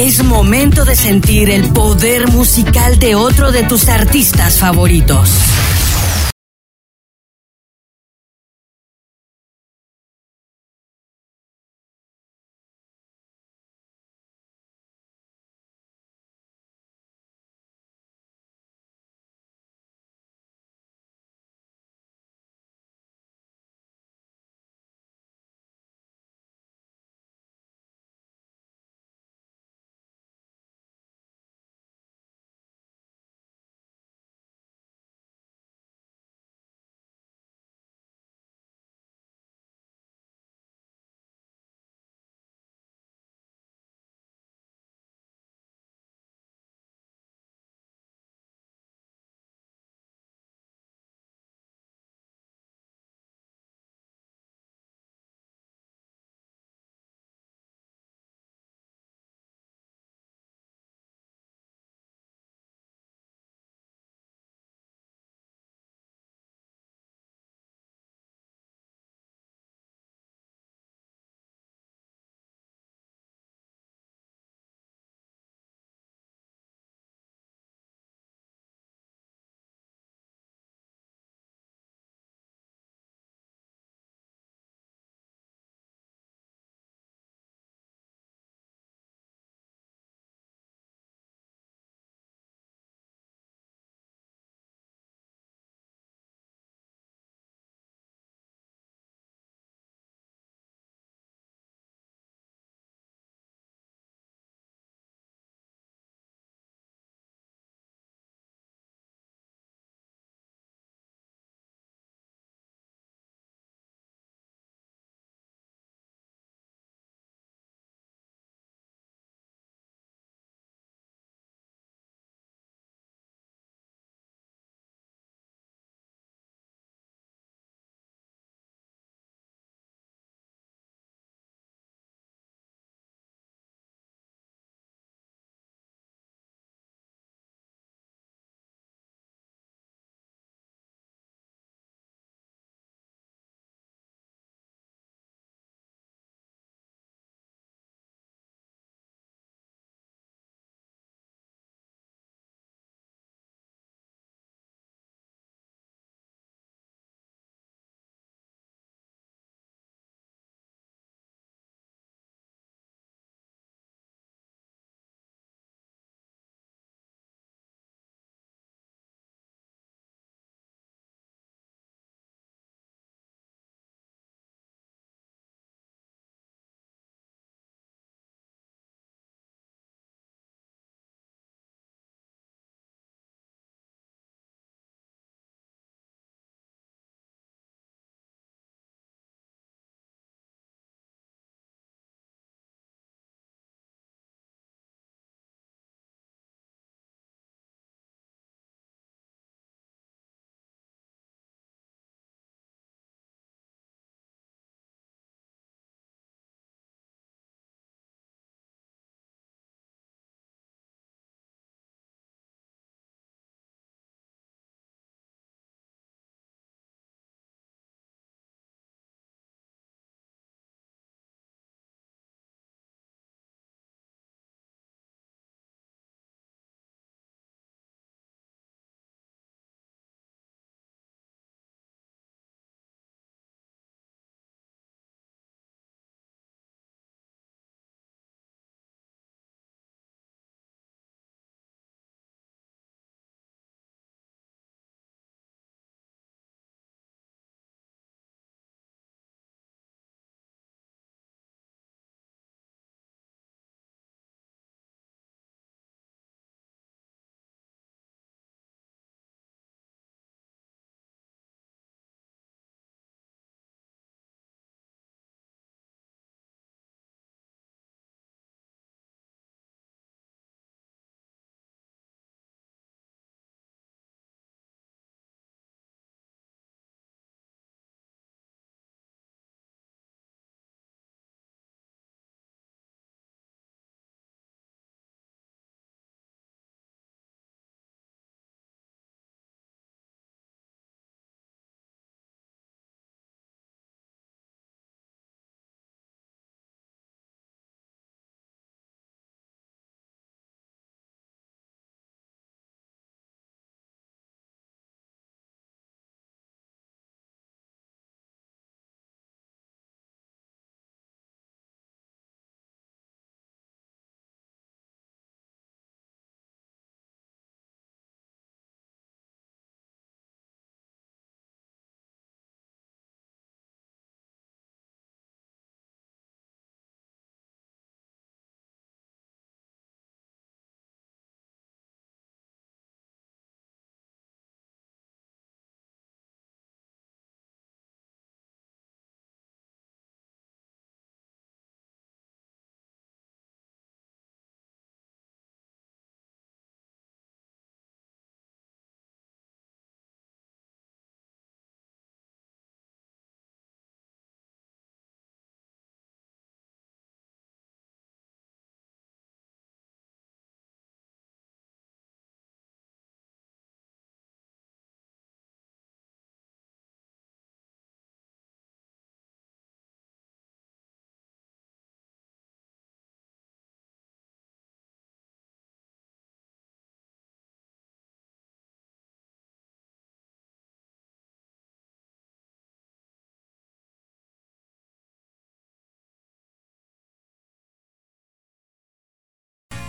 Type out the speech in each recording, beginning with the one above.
Es momento de sentir el poder musical de otro de tus artistas favoritos.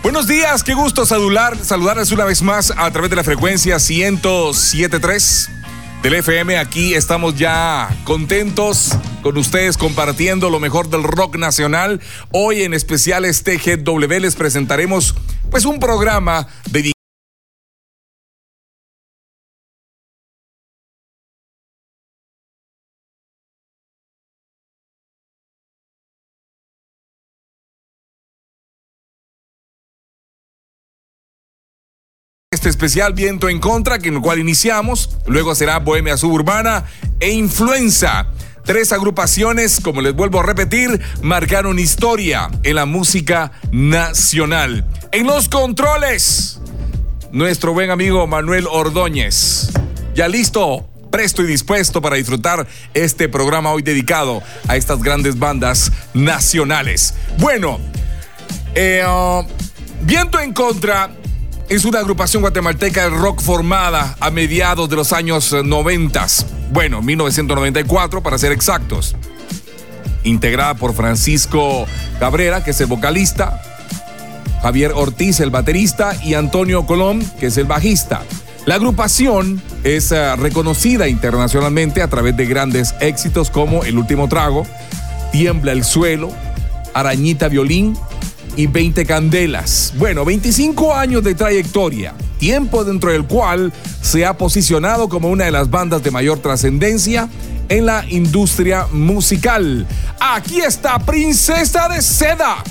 Buenos días, qué gusto saludar, saludarles una vez más a través de la frecuencia 1073 del FM. Aquí estamos ya contentos con ustedes compartiendo lo mejor del rock nacional. Hoy en especial este GW les presentaremos pues un programa dedicado este especial Viento en Contra, que en el cual iniciamos, luego será Bohemia Suburbana e Influenza. Tres agrupaciones, como les vuelvo a repetir, marcaron historia en la música nacional. En los controles, nuestro buen amigo Manuel Ordóñez. Ya listo, presto y dispuesto para disfrutar este programa hoy dedicado a estas grandes bandas nacionales. Bueno, eh, uh, Viento en Contra es una agrupación guatemalteca de rock formada a mediados de los años 90, bueno, 1994 para ser exactos. Integrada por Francisco Cabrera, que es el vocalista, Javier Ortiz, el baterista, y Antonio Colón, que es el bajista. La agrupación es uh, reconocida internacionalmente a través de grandes éxitos como El último trago, Tiembla el suelo, Arañita violín, y 20 candelas. Bueno, 25 años de trayectoria, tiempo dentro del cual se ha posicionado como una de las bandas de mayor trascendencia en la industria musical. Aquí está Princesa de Seda.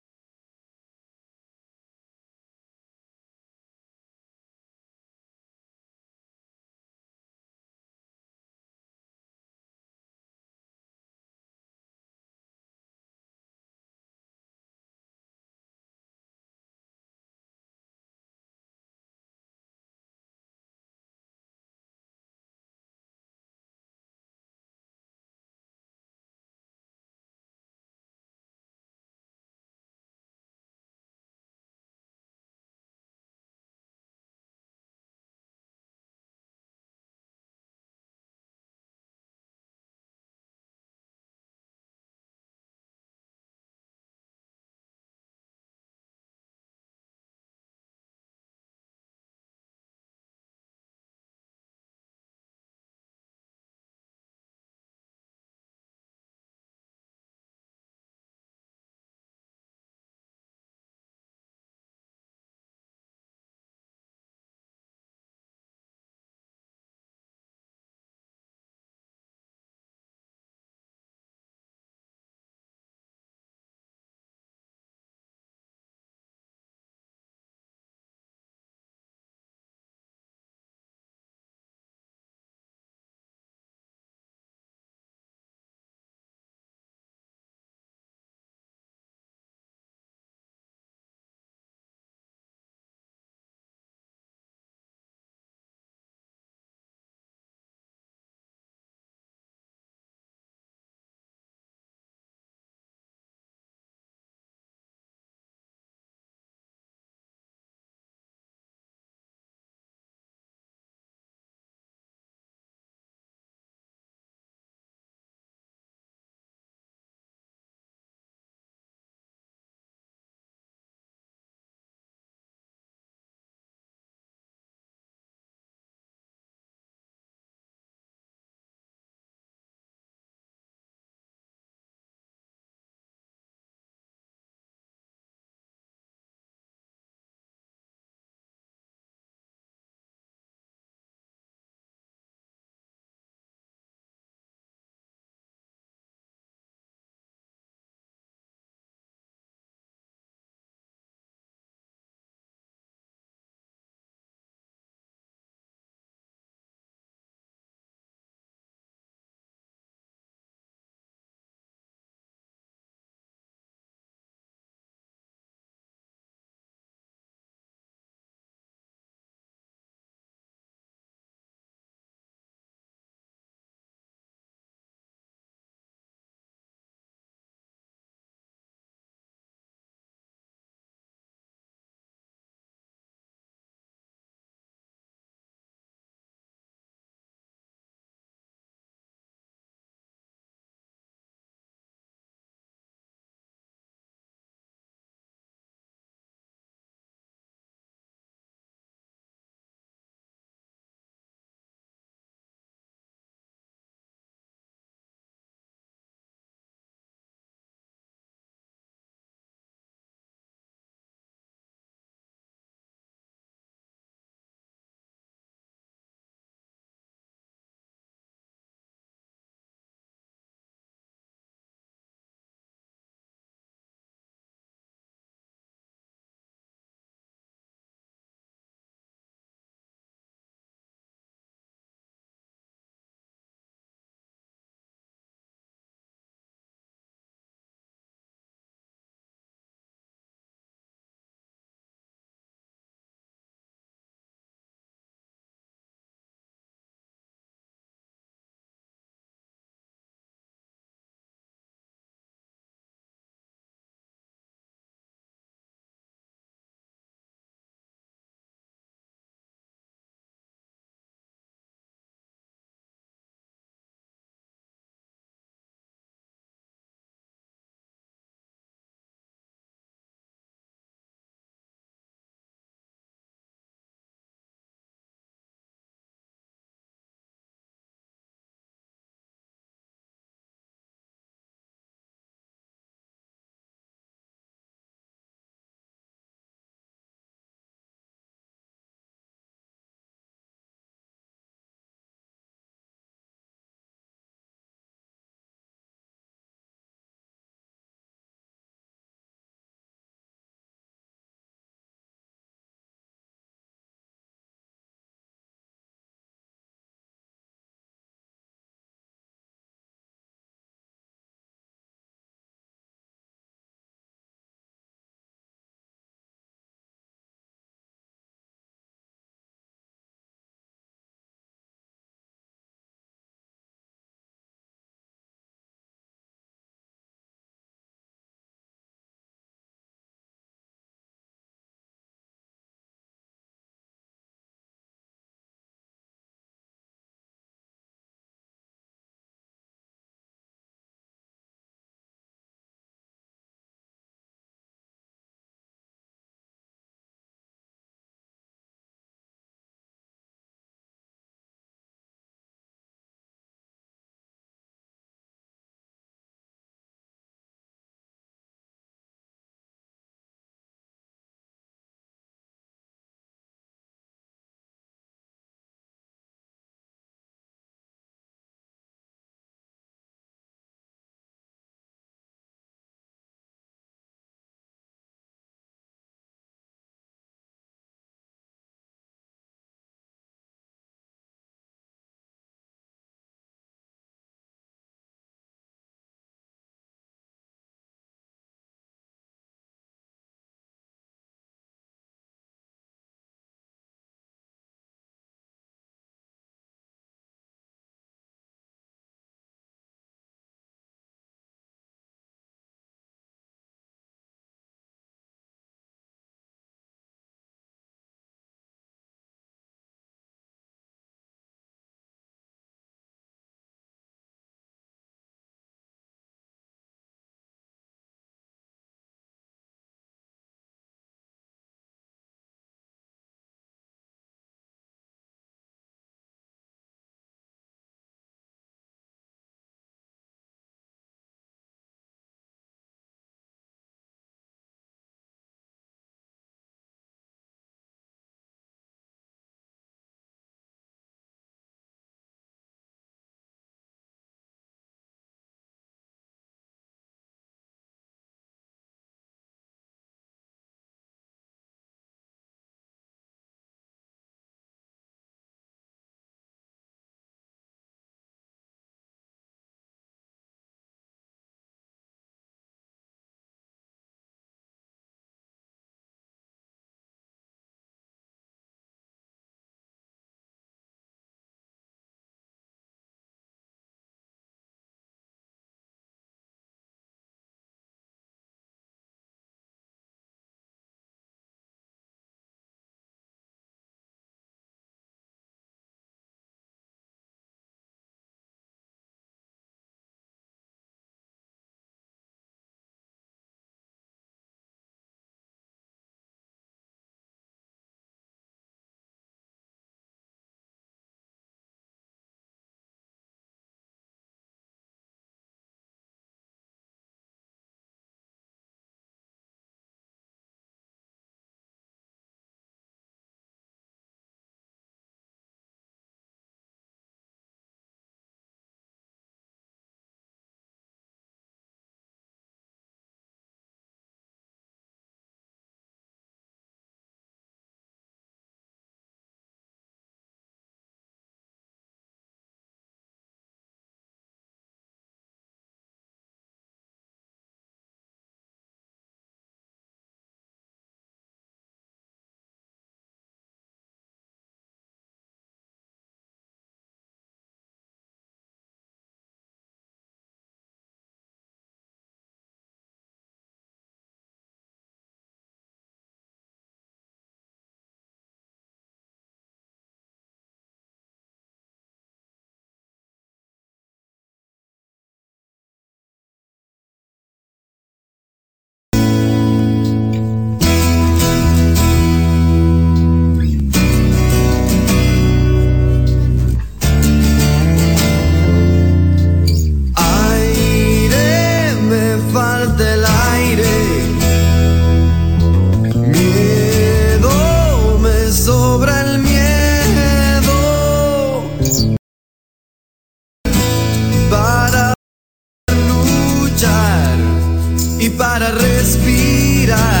y para respirar.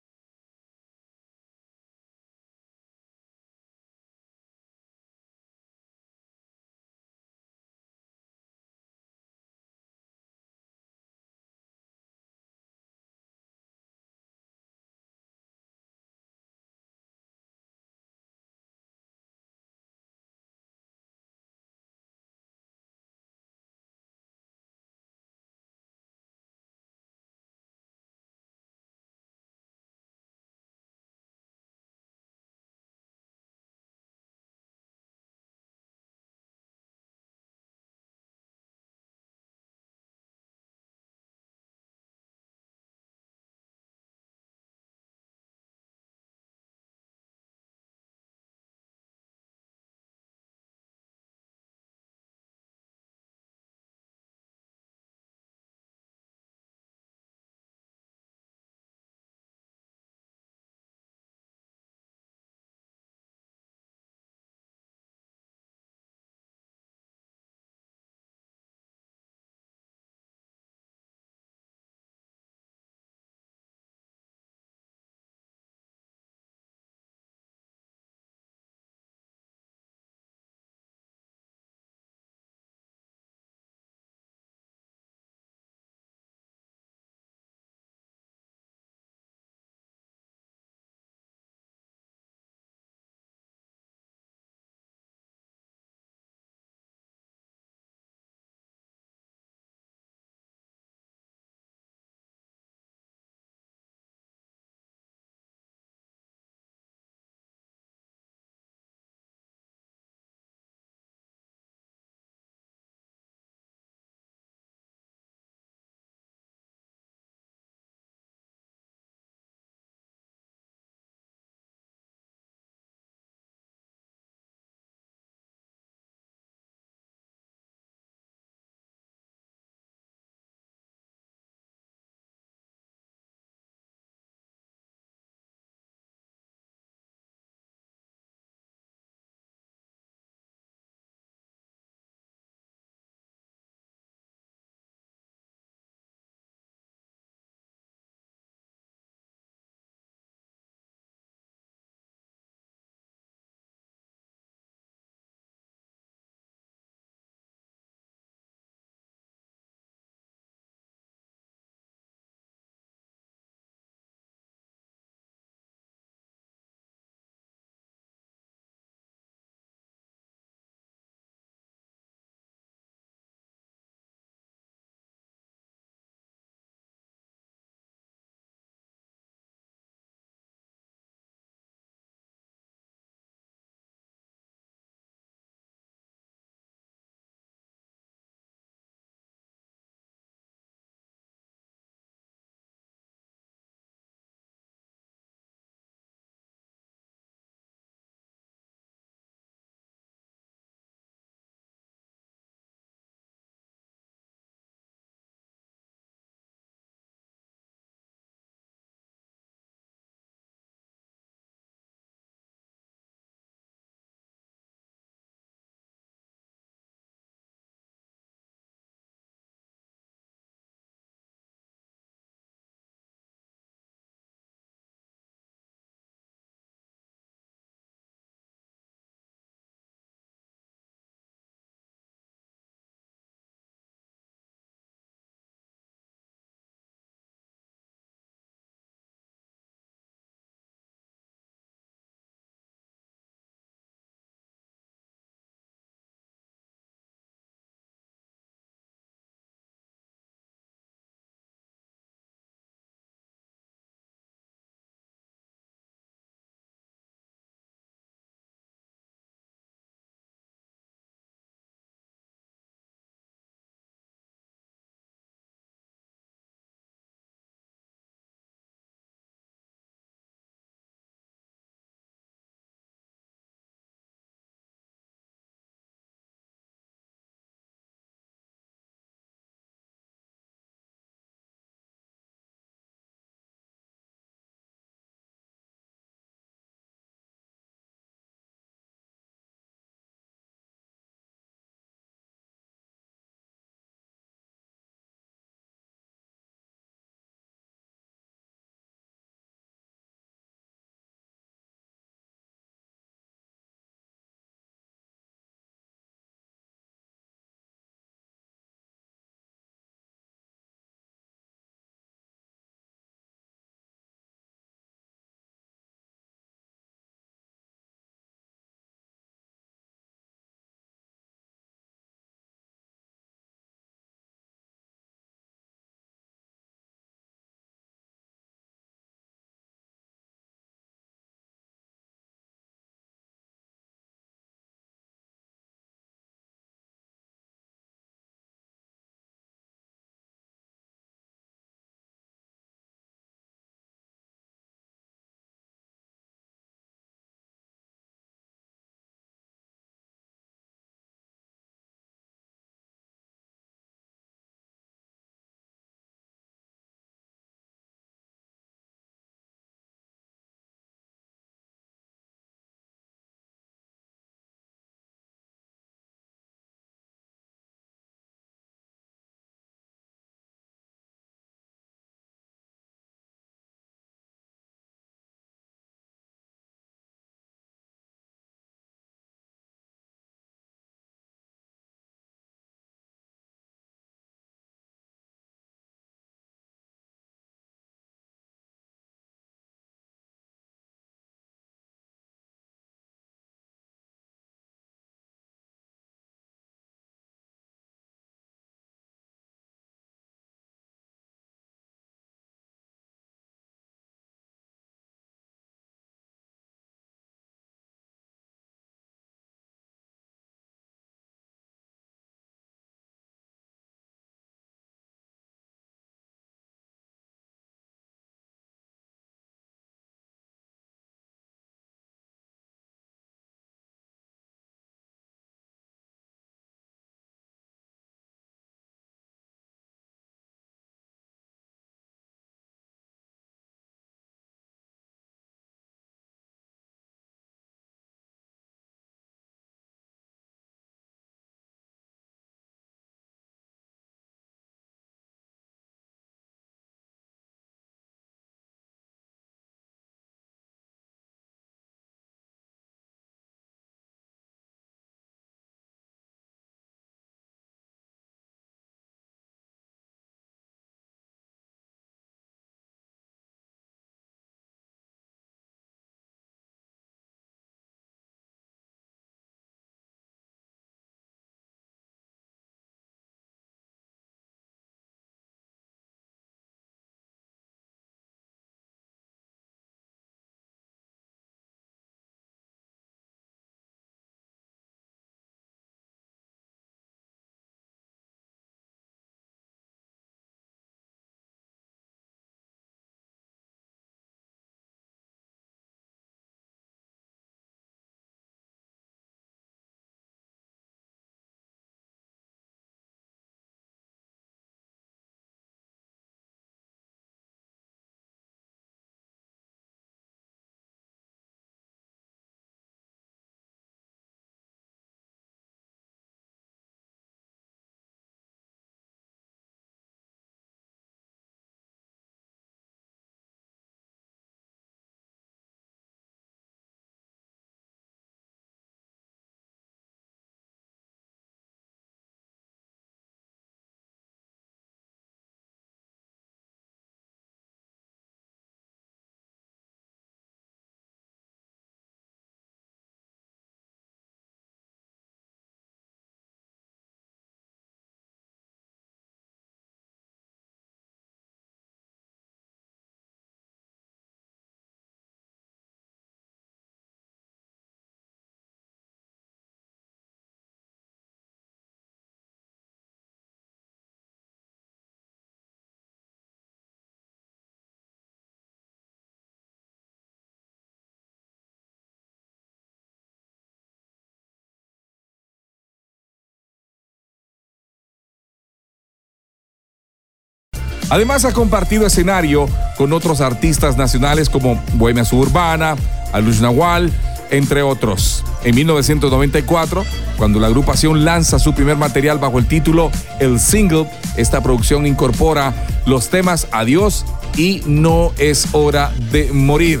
Además ha compartido escenario con otros artistas nacionales como Bohemia Suburbana, Alush Nahual, entre otros. En 1994, cuando la agrupación lanza su primer material bajo el título El Single, esta producción incorpora los temas Adiós y No es hora de morir.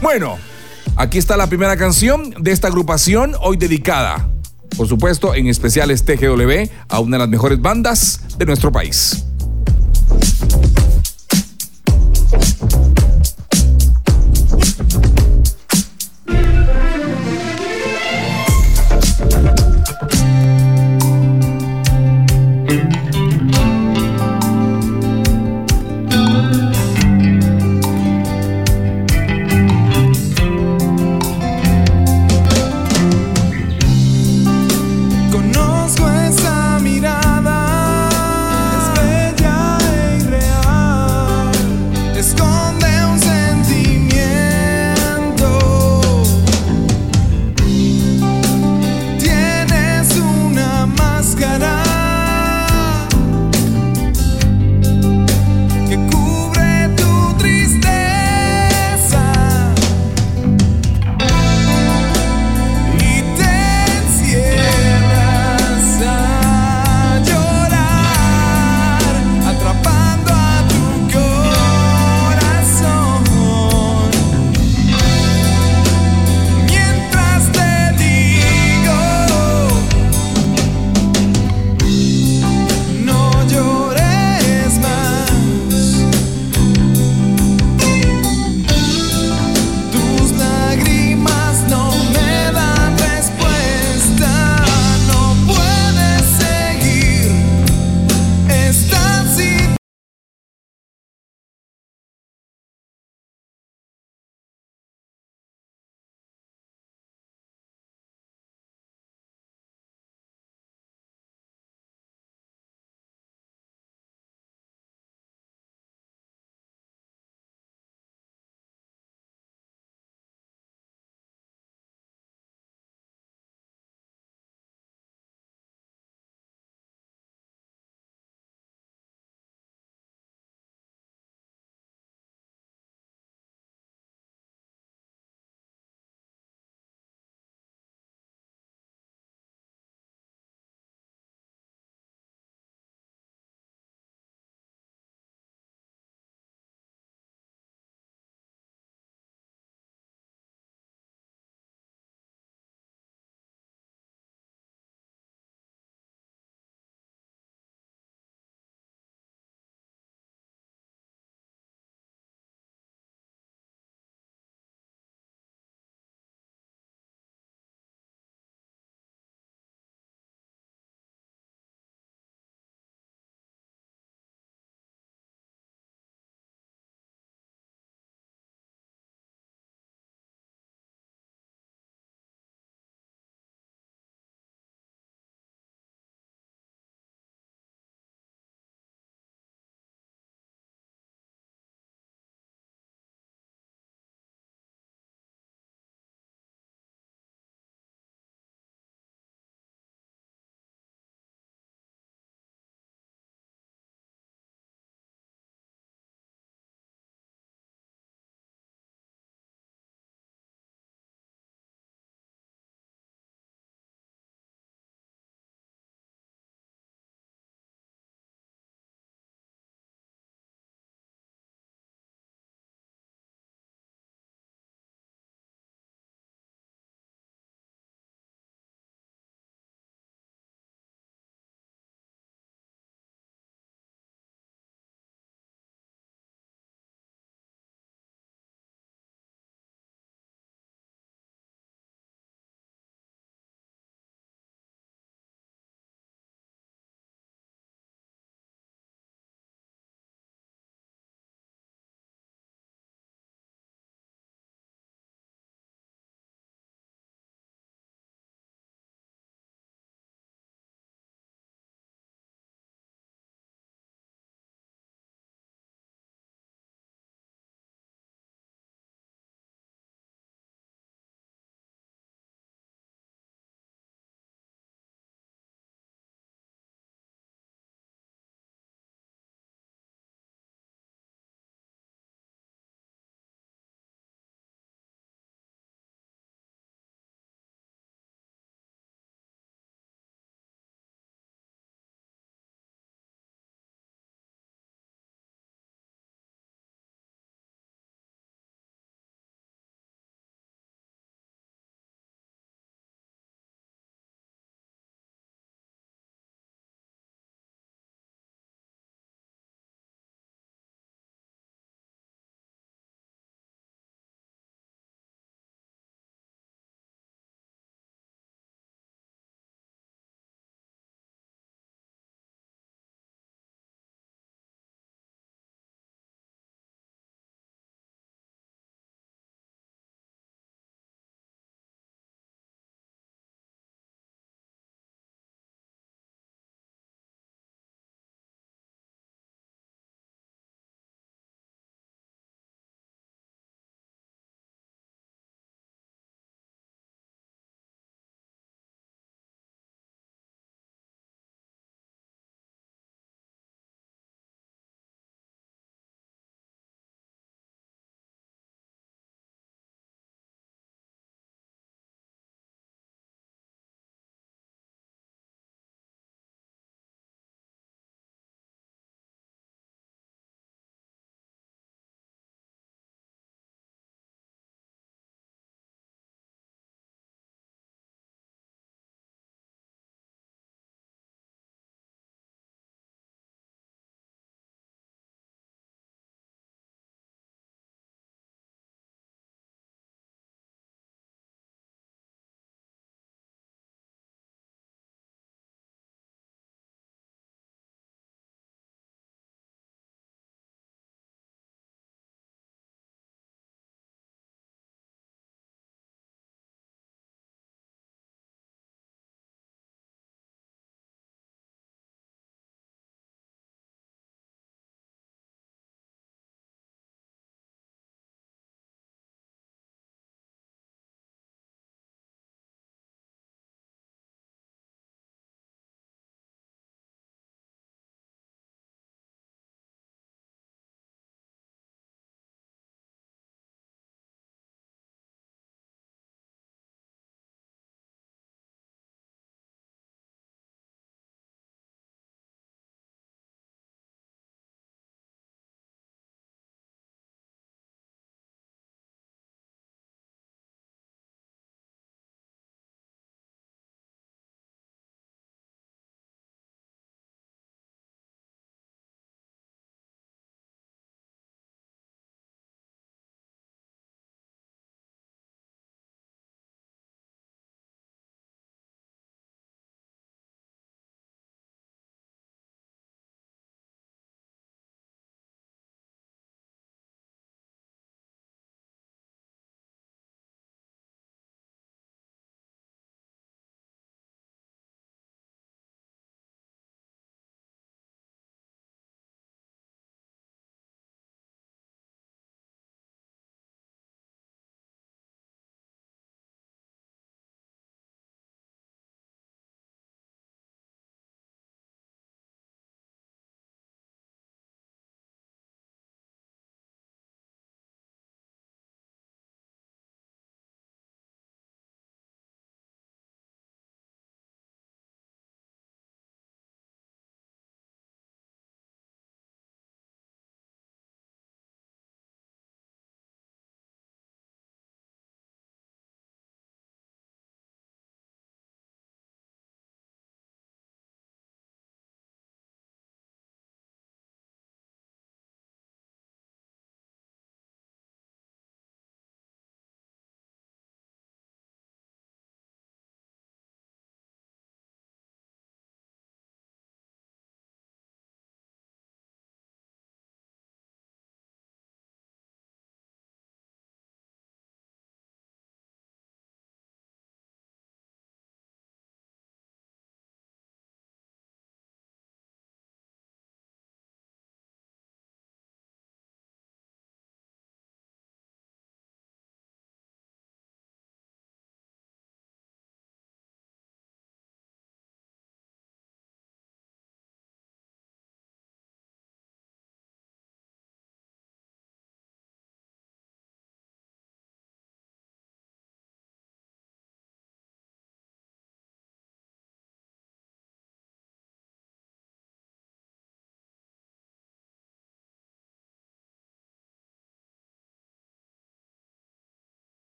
Bueno, aquí está la primera canción de esta agrupación, hoy dedicada, por supuesto, en especial este GW, a una de las mejores bandas de nuestro país. Thank you.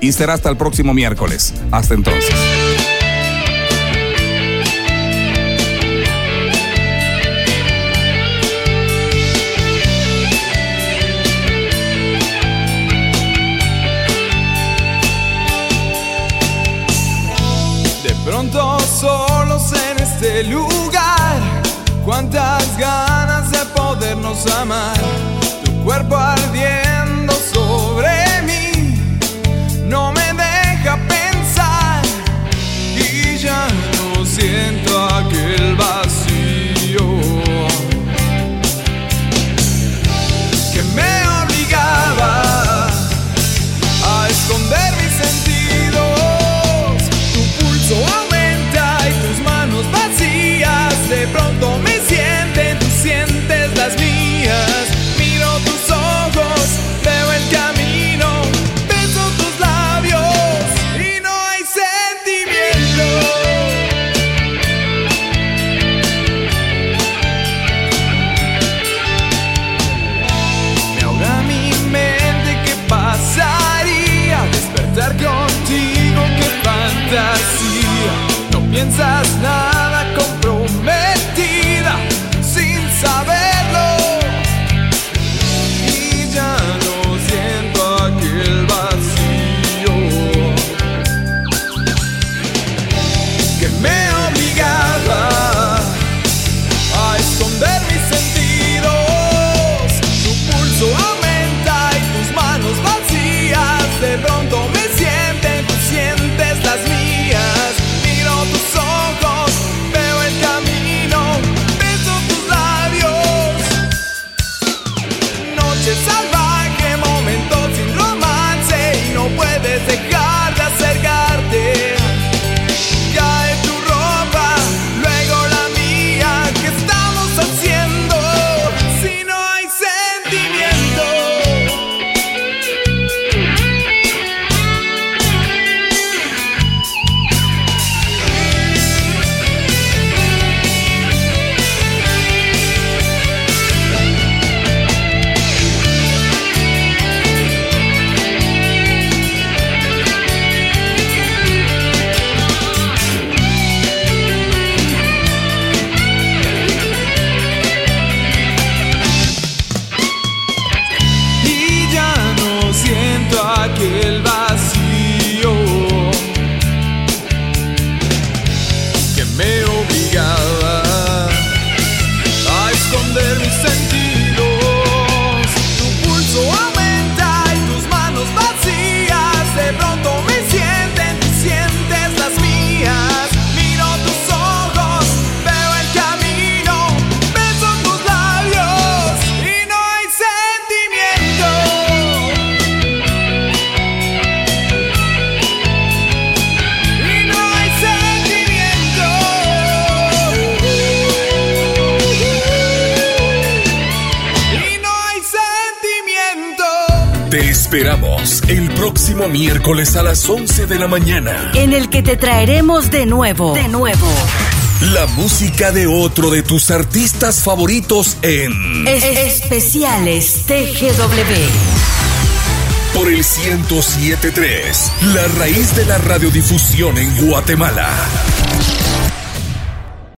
y será hasta el próximo miércoles. Hasta entonces. De pronto solos en este lugar, cuántas ganas de podernos amar, tu cuerpo ardiente miércoles a las 11 de la mañana. En el que te traeremos de nuevo. De nuevo. La música de otro de tus artistas favoritos en es Especiales TGW. Por el 1073, la raíz de la radiodifusión en Guatemala.